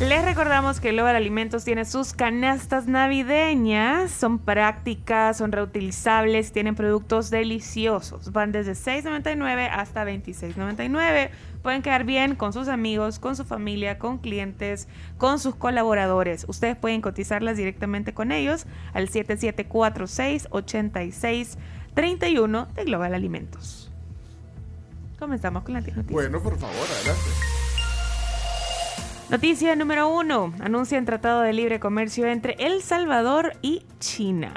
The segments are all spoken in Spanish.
Les recordamos que Global Alimentos tiene sus canastas navideñas. Son prácticas, son reutilizables, tienen productos deliciosos. Van desde $6.99 hasta $26.99. Pueden quedar bien con sus amigos, con su familia, con clientes, con sus colaboradores. Ustedes pueden cotizarlas directamente con ellos al 7746-8631 de Global Alimentos. Comenzamos con la noticia. Bueno, por favor, adelante. Noticia número uno. Anuncian tratado de libre comercio entre El Salvador y China.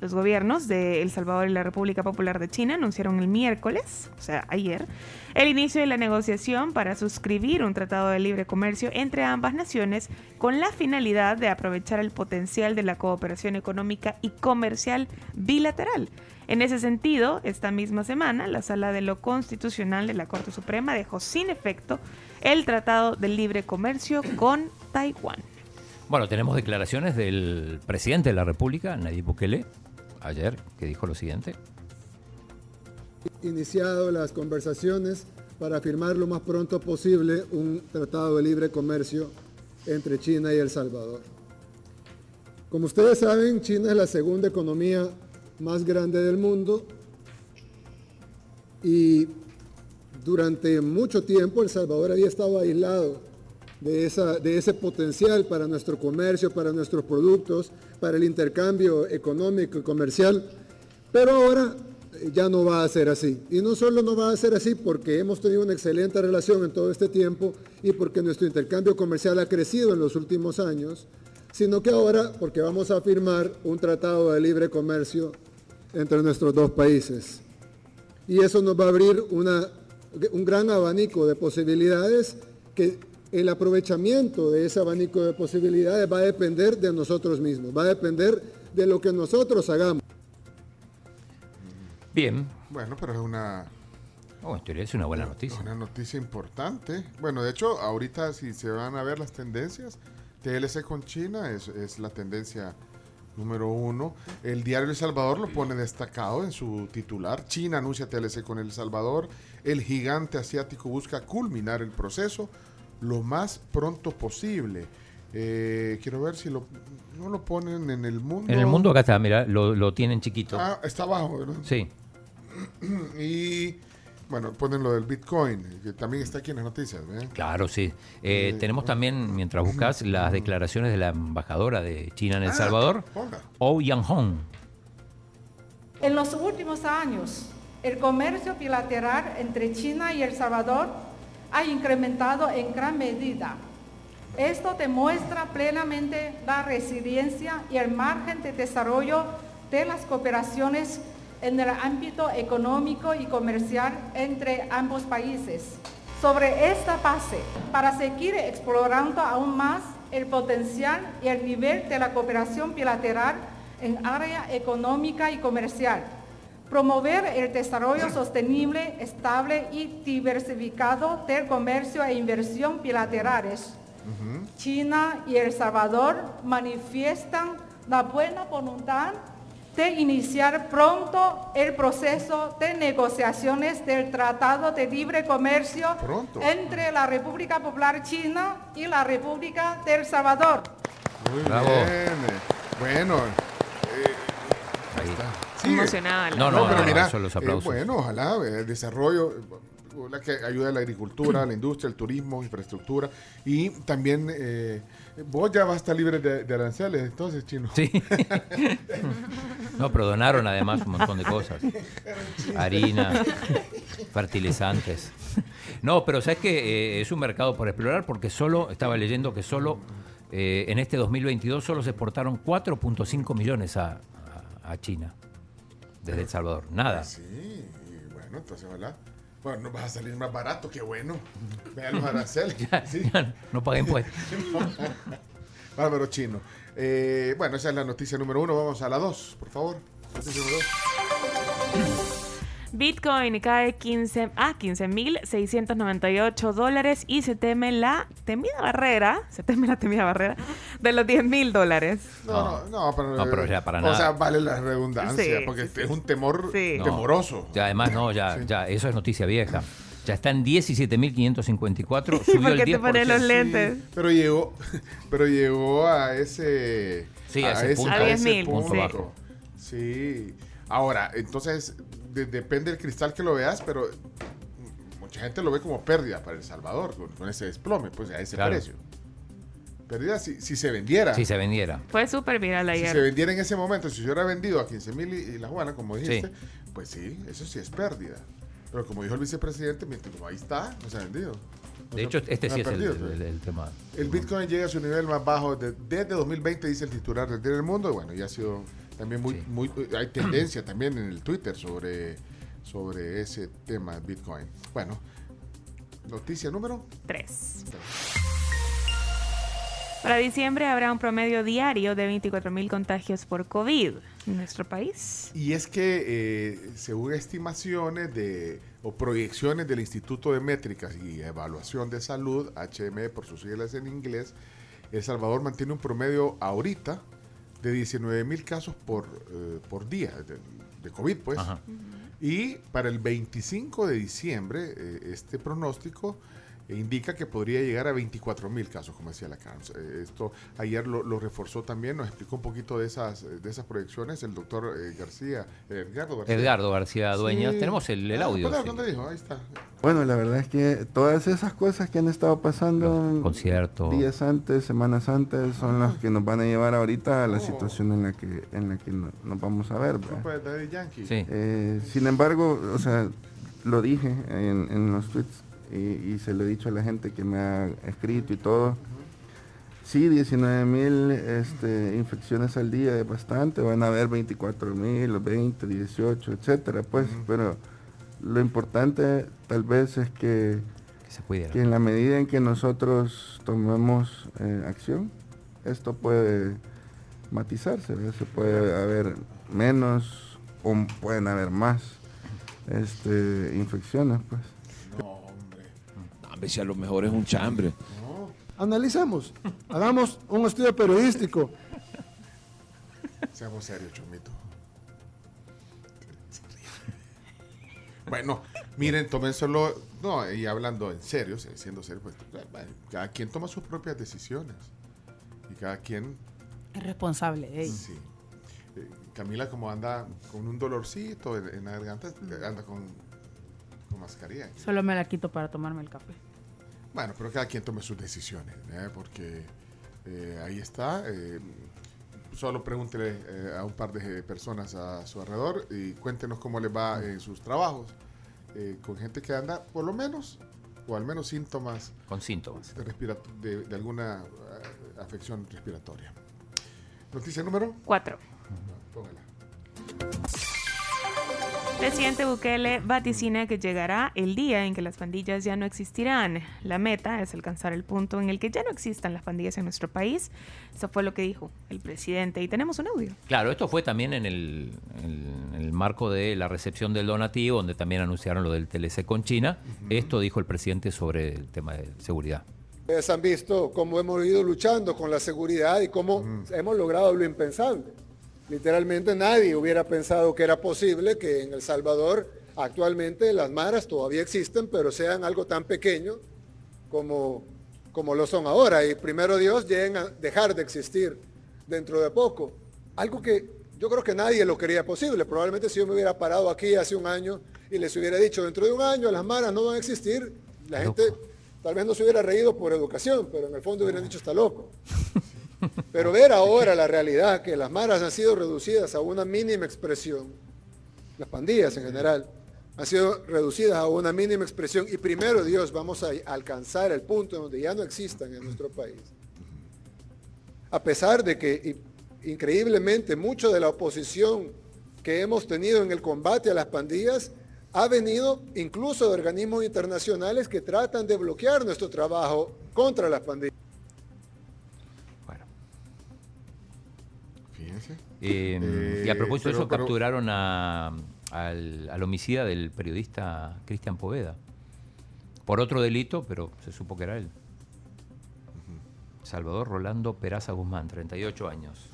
Los gobiernos de El Salvador y la República Popular de China anunciaron el miércoles, o sea, ayer, el inicio de la negociación para suscribir un tratado de libre comercio entre ambas naciones con la finalidad de aprovechar el potencial de la cooperación económica y comercial bilateral. En ese sentido, esta misma semana, la Sala de lo Constitucional de la Corte Suprema dejó sin efecto el Tratado de Libre Comercio con Taiwán. Bueno, tenemos declaraciones del presidente de la República, Nayib Bukele, ayer, que dijo lo siguiente. Iniciado las conversaciones para firmar lo más pronto posible un tratado de libre comercio entre China y El Salvador. Como ustedes saben, China es la segunda economía más grande del mundo y durante mucho tiempo El Salvador había estado aislado de, esa, de ese potencial para nuestro comercio, para nuestros productos, para el intercambio económico y comercial, pero ahora eh, ya no va a ser así. Y no solo no va a ser así porque hemos tenido una excelente relación en todo este tiempo y porque nuestro intercambio comercial ha crecido en los últimos años, sino que ahora porque vamos a firmar un tratado de libre comercio entre nuestros dos países. Y eso nos va a abrir una un gran abanico de posibilidades que el aprovechamiento de ese abanico de posibilidades va a depender de nosotros mismos, va a depender de lo que nosotros hagamos. Bien. Bueno, pero es una... Oh, en teoría es una buena noticia. Una noticia importante. Bueno, de hecho, ahorita si se van a ver las tendencias, TLC con China es, es la tendencia número uno. El diario El Salvador lo pone destacado en su titular. China anuncia TLC con El Salvador. El gigante asiático busca culminar el proceso lo más pronto posible. Eh, quiero ver si lo, no lo ponen en el mundo. En el mundo acá está, mira, lo, lo tienen chiquito. Ah, está abajo, ¿verdad? Sí. y bueno, ponen lo del Bitcoin, que también está aquí en las noticias. ¿eh? Claro, sí. Eh, tenemos también, mientras buscas, las declaraciones de la embajadora de China en El Ah, Salvador, ponga. Oh Yang-hong. En los últimos años, el comercio bilateral entre China y El Salvador ha incrementado en gran medida. Esto demuestra plenamente la resiliencia y el margen de desarrollo de las cooperaciones en el ámbito económico y comercial entre ambos países. Sobre esta base, para seguir explorando aún más el potencial y el nivel de la cooperación bilateral en área económica y comercial, promover el desarrollo sostenible, estable y diversificado del comercio e inversión bilaterales. China y El Salvador manifiestan la buena voluntad de iniciar pronto el proceso de negociaciones del Tratado de Libre Comercio Pronto. entre la República Popular China y la República de El Salvador. Muy Bravo. bien. Bueno. Sigue. Emocionada. la No, no, pero mira, son los eh, bueno, ojalá eh, el desarrollo, eh, la que ayuda a la agricultura, a la industria, el turismo, infraestructura y también eh, vos ya vas a estar libre de, de aranceles, entonces, chino. Sí. no, pero donaron además un montón de cosas. Harina, fertilizantes. No, pero sabes que es un mercado por explorar porque solo, estaba leyendo que solo eh, en este 2022 solo se exportaron 4.5 millones a, a- a China desde El Salvador. Nada. Sí, y bueno, entonces ojalá. Bueno, nos vas a salir más barato, qué bueno. Vean los aranceles. Sí. no paga impuestos. Bárbaro chino. Eh, bueno, esa es la noticia número uno. Vamos a la dos, por favor. Noticia número dos. Bitcoin cae 15 a 15.698 dólares y se teme la temida barrera, se teme la temida barrera de los 10.000 dólares. No, no, no, pero, No, pero ya para O nada. sea, vale la redundancia, Sí, porque sí, es un temor Sí. No. temoroso. Ya, además, no, ya, ya, eso es noticia vieja. Ya está en 17.554, ¿Y subió por el qué te 10%. pones los Sí, lentes? pero llegó, pero llegó a ese, Sí, a ese punto. A 10.000, punto sí. bajo. Sí. Ahora, entonces, de- depende del cristal que lo veas, pero mucha gente lo ve como pérdida para El Salvador, con, con ese desplome, pues a ese Claro. precio. Pérdida si, si se vendiera. Si se vendiera. Fue súper viral Si ayer. se vendiera en ese momento, si se hubiera vendido a 15 mil y, y la Juana, como dijiste, pues sí, eso sí es pérdida. Pero como dijo el vicepresidente, mientras como ahí está, no se ha vendido. No De se- hecho, este no sí ha es el, perdido, el- el- el tema. El Bitcoin llega a su nivel más bajo de- desde 2020, dice el titular del Diario del Mundo. Y bueno, ya ha sido también muy, Sí. muy hay tendencia también en el Twitter sobre, sobre ese tema de Bitcoin. Bueno, noticia número 3. Para diciembre habrá un promedio diario de 24.000 contagios por COVID en nuestro país. Y es que eh, según estimaciones de o proyecciones del Instituto de Métricas y Evaluación de Salud, HME por sus siglas en inglés, El Salvador mantiene un promedio ahorita de 19 mil casos por, eh, por día de, de COVID, pues. Ajá. Y para el 25 de diciembre, eh, este pronóstico indica que podría llegar a 24 mil casos, como decía la CARMS. Eh, esto ayer lo, lo reforzó también, nos explicó un poquito de esas, de esas proyecciones el doctor eh, García, eh, Edgardo García. Edgardo García Dueñas. Sí. Tenemos el, el Ah, audio. ¿dónde- sí. ¿Dónde dijo? Ahí está. Bueno, la verdad es que todas esas cosas que han estado pasando conciertos. días antes, semanas antes, son las que nos van a llevar ahorita a la situación en la que en la que no- nos vamos a ver. Yankee. Sí. Eh, sin embargo, o sea, lo dije en, en los tweets y, y se lo he dicho a la gente que me ha escrito y todo. Sí, 19 mil este, infecciones al día es bastante, van a haber 24 mil, 20, 18, etcétera, pues, pero lo importante tal vez es que, Que se cuidara. que en la medida en que nosotros tomemos eh, acción, esto puede matizarse, ¿verdad? se puede haber menos o pueden haber más este, infecciones, pues. No, hombre. No, si a lo mejor es un chambre. Analicemos, hagamos un estudio periodístico. Seamos serios, Chomito. Bueno, miren, tómenselo, no, y hablando en serio, se- siendo serio, pues, bueno, cada quien toma sus propias decisiones. Y cada quien, Es responsable. ey. sí. Eh, Camila, como anda con un dolorcito en, en la garganta, anda con, con mascarilla. Solo me la quito para tomarme el café. Bueno, pero cada quien tome sus decisiones, ¿eh? porque eh, ahí está. eh, solo pregúntele eh, a un par de personas a su alrededor y cuéntenos cómo les va en sus trabajos eh, con gente que anda, por lo menos, o al menos síntomas Con síntomas. de, de, de alguna afección respiratoria. Noticia número. 4. Póngala. Presidente Bukele vaticina que llegará el día en que las pandillas ya no existirán. La meta es alcanzar el punto en el que ya no existan las pandillas en nuestro país. Eso fue lo que dijo el presidente. Y tenemos un audio. Claro, esto fue también en el, en el marco de la recepción del donativo, donde también anunciaron lo del TLC con China. Esto dijo el presidente sobre el tema de seguridad. Ustedes han visto cómo hemos ido luchando con la seguridad y cómo hemos logrado lo impensable. Literalmente nadie hubiera pensado que era posible que en El Salvador actualmente las maras todavía existen, pero sean algo tan pequeño como, como lo son ahora. Y primero Dios lleguen a dejar de existir dentro de poco. Algo que yo creo que nadie lo quería posible. Probablemente si yo me hubiera parado aquí hace un año y les hubiera dicho, dentro de un año las maras no van a existir, la gente tal vez no se hubiera reído por educación, pero en el fondo hubieran dicho, está loco. Pero ver ahora la realidad, que las maras han sido reducidas a una mínima expresión, las pandillas en general, han sido reducidas a una mínima expresión y primero Dios vamos a alcanzar el punto donde ya no existan en nuestro país. A pesar de que increíblemente mucho de la oposición que hemos tenido en el combate a las pandillas ha venido incluso de organismos internacionales que tratan de bloquear nuestro trabajo contra las pandillas. Eh, y a Eh, propósito de eso, pero- capturaron a- al, al homicida del periodista Cristian Poveda. Por otro delito, pero se supo que era él. Salvador Rolando Peraza Guzmán, 38 años.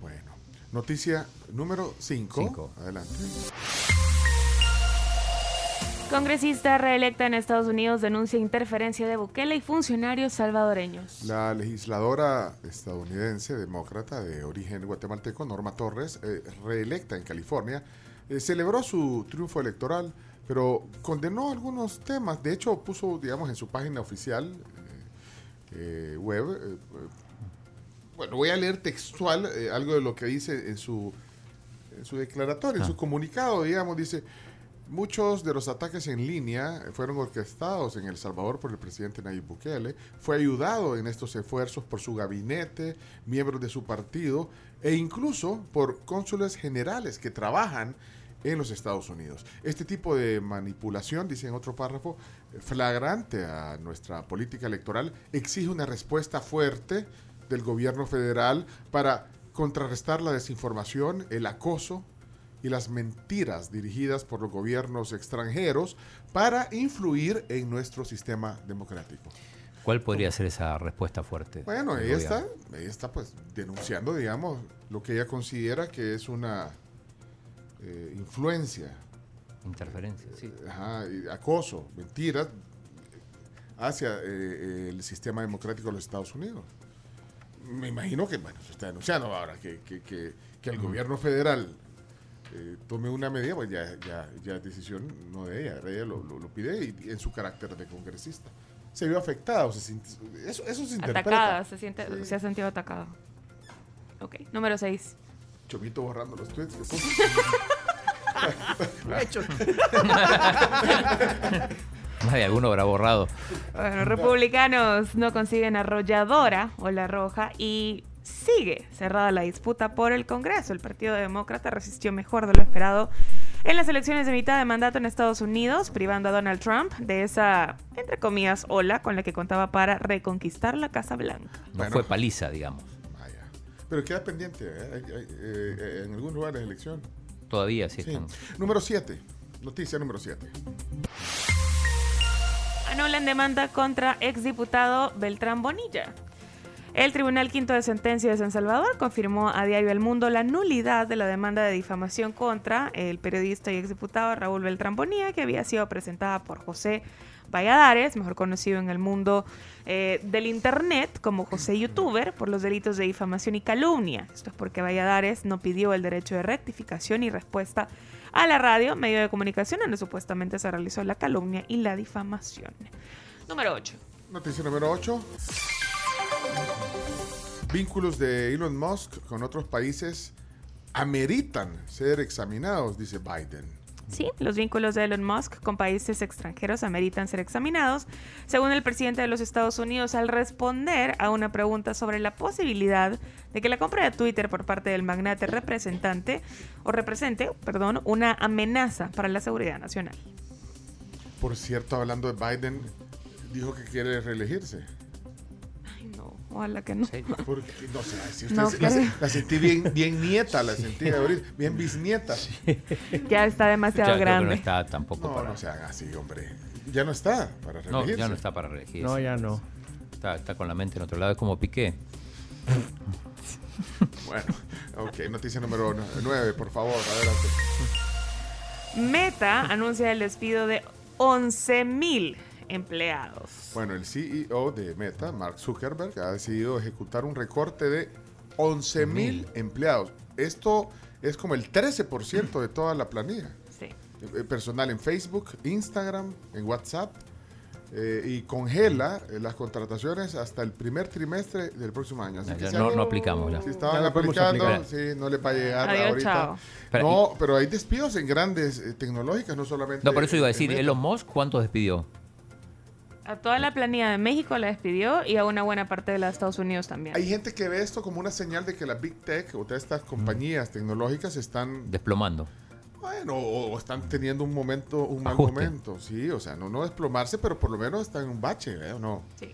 Bueno, noticia número 5. Cinco. Adelante. Congresista reelecta en Estados Unidos denuncia interferencia de Bukele y funcionarios salvadoreños. La legisladora estadounidense demócrata de origen guatemalteco, Norma Torres, eh, reelecta en California, eh, celebró su triunfo electoral, pero condenó algunos temas. De hecho, puso, digamos, en su página oficial eh, eh, web, bueno, voy a leer textual eh, algo de lo que dice en su, en su declaratorio, en su comunicado, digamos, dice... Muchos de los ataques en línea fueron orquestados en El Salvador por el presidente Nayib Bukele. Fue ayudado en estos esfuerzos por su gabinete, miembros de su partido e incluso por cónsules generales que trabajan en los Estados Unidos. Este tipo de manipulación, dice en otro párrafo, flagrante a nuestra política electoral, exige una respuesta fuerte del gobierno federal para contrarrestar la desinformación, el acoso y las mentiras dirigidas por los gobiernos extranjeros para influir en nuestro sistema democrático. ¿Cuál podría ser esa respuesta fuerte? Bueno, ella está, ella está pues denunciando, digamos, lo que ella considera que es una eh, influencia, Interferencia, sí. ajá, acoso, mentiras hacia eh, eh, el sistema democrático de los Estados Unidos. Me imagino que, bueno, se está denunciando ahora que, que, que- que el gobierno federal eh, tome una medida, pues ya, ya, ya es decisión no de ella, ella lo, lo- lo pide y, en su carácter de congresista. Se vio afectado, se sintió- eso, eso se interpreta. Atacada, se, siente, Sí. se ha sentido atacado. Ok, número 6. Chomito borrando los tweets. que puso. Ay, alguno habrá borrado. Bueno, republicanos no consiguen arrolladora o la roja y sigue cerrada la disputa por el Congreso. El Partido Demócrata resistió mejor de lo esperado en las elecciones de mitad de mandato en Estados Unidos, privando a Donald Trump de esa, entre comillas, ola con la que contaba para reconquistar la Casa Blanca. No Bueno. fue paliza, digamos. Vaya. Pero queda pendiente, ¿eh? Hay- hay, eh, en algunos lugares de elección. Todavía sí Sí. están. Número 7. Noticia número 7. anulan demanda contra exdiputado Beltrán Bonilla. El Tribunal Quinto de Sentencia de San Salvador confirmó a Diario El Mundo la nulidad de la demanda de difamación contra el periodista y exdiputado Raúl Beltrán Bonilla, que había sido presentada por José Valladares, mejor conocido en el mundo eh, del Internet como José Youtuber, por los delitos de difamación y calumnia. Esto es porque Valladares no pidió el derecho de rectificación y respuesta a la radio, medio de comunicación donde supuestamente se realizó la calumnia y la difamación. Número 8. Noticia número 8. Vínculos de Elon Musk con otros países ameritan ser examinados, dice Biden. Sí, los vínculos de Elon Musk con países extranjeros ameritan ser examinados, según el presidente de los Estados Unidos, al responder a una pregunta sobre la posibilidad de que la compra de Twitter por parte del magnate representante o represente, perdón, una amenaza para la seguridad nacional. Por cierto, hablando de Biden, dijo que quiere reelegirse. No, ojalá que no. Sí. Porque, no sé, si usted No se- la, sentí bien, bien nieta, la sentí ahorita, bien bisnieta. Ya está demasiado grande. no está tampoco No, para. no se haga así, hombre. Ya no está para No, reelegirse. ya no está para reelegirse. No, ya no. Está, está con la mente en otro lado, es como Piqué. Bueno, ok, noticia número 9, por favor, adelante. Meta anuncia el despido de 11.000 empleados. Bueno, el CEO de Meta, Mark Zuckerberg, ha decidido ejecutar un recorte de 11 mil empleados. Esto es como el 13% de toda la planilla. Sí. Eh, Personal en Facebook, Instagram, en WhatsApp. eh, y congela eh, las contrataciones hasta el primer trimestre del próximo año. Así Ya, que ya si no, no aplicamos ya. si estaban Ya no aplicando, sí, no les va a llegar Adiós, ahorita. chao. Pero, no, pero hay despidos en grandes eh, tecnológicas, no solamente. No, por eso iba a decir. Elon Musk, ¿cuántos despidió? A toda la planilla de México la despidió y a una buena parte de de Estados Unidos también. Hay gente que ve esto como una señal de que la Big Tech o todas estas compañías tecnológicas están, Desplomando. bueno, o, o están teniendo un momento, un mal Ajuste. momento, sí, o sea, no, no desplomarse, pero por lo menos están en un bache, ¿eh? ¿O no? Sí.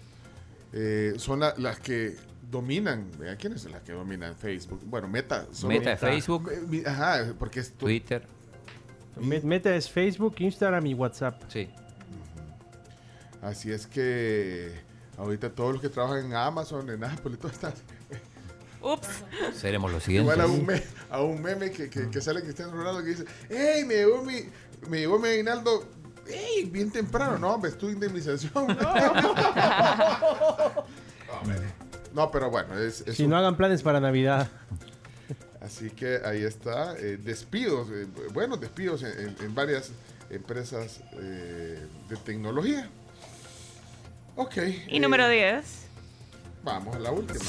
Eh, son la- las que dominan. Vean quién es la que domina en Facebook. Bueno, Meta. solo- Meta Facebook, Eh, Ajá, porque es tu- Twitter. Me- Meta es Facebook, Instagram y WhatsApp. Sí. Así es que ahorita todos los que trabajan en Amazon, en Apple y todo está. Ups. Seremos los siguientes. Igual a un, me- a un meme que, que, que sale Cristiano Ronaldo que dice, ¡Ey, me llegó mi, me llegó mi aguinaldo! ¡Ey, bien temprano! No, hombre, es tu indemnización. No. No, pero bueno, es, es Si un- no hagan planes para Navidad. Así que ahí está. eh, despidos, eh, buenos despidos en, en- en varias empresas eh, de tecnología. Ok. Y eh, número 10. Vamos a la última.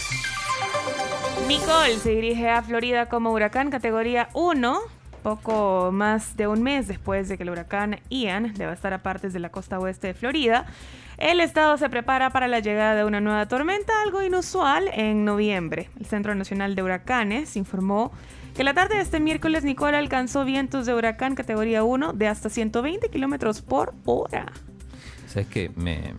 Nicole se dirige a Florida como huracán categoría 1, poco más de un mes después de que el huracán Ian devastara partes de la costa oeste de Florida. El estado se prepara para la llegada de una nueva tormenta, algo inusual, en noviembre. El Centro Nacional de Huracanes informó que la tarde de este miércoles Nicole alcanzó vientos de huracán categoría 1 de hasta 120 kilómetros por hora. ¿Sabes qué? Me,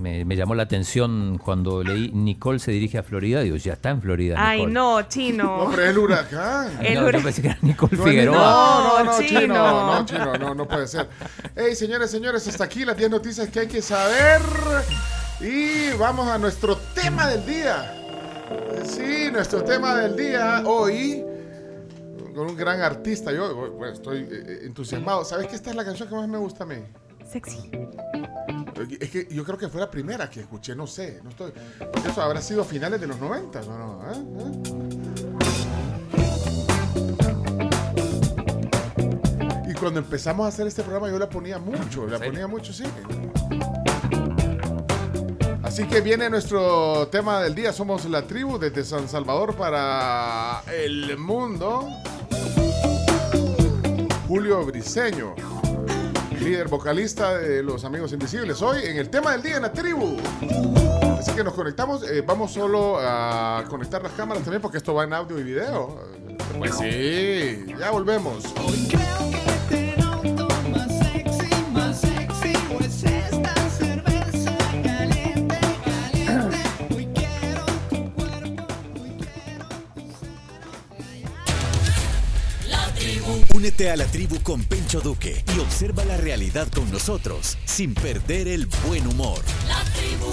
me, me llamó la atención cuando leí Nicole se dirige a Florida. Digo, ya está en Florida. Ay, Nicole. no, chino. No, pero es el huracán. El No, yo huracán. pensé que era Nicole No, Figueroa. No, no, no, No, chino. chino. No, chino, no, no puede ser. Hey, señores, señores, hasta aquí las 10 noticias que hay que saber. Y vamos a nuestro tema del día. Sí, nuestro tema del día hoy. Con un gran artista. Yo bueno, estoy eh, entusiasmado. ¿Sabes que esta es la canción que más me gusta a mí? Sexy. Es que yo creo que fue la primera que escuché, no sé. No estoy, porque eso habrá sido a finales de los 90, ¿no? no ¿Eh? ¿Eh? Y cuando empezamos a hacer este programa yo la ponía mucho, la ponía mucho, sí. Así que viene nuestro tema del día, somos la tribu desde San Salvador para el mundo. Julio Briseño, líder vocalista de Los Amigos Invisibles, hoy en el tema del día en la tribu. Así que nos conectamos, eh, vamos solo a conectar las cámaras también porque esto va en audio y video. Pues sí, ya volvemos. Únete a la tribu con Pencho Duque y observa la realidad con nosotros sin perder el buen humor. La tribu.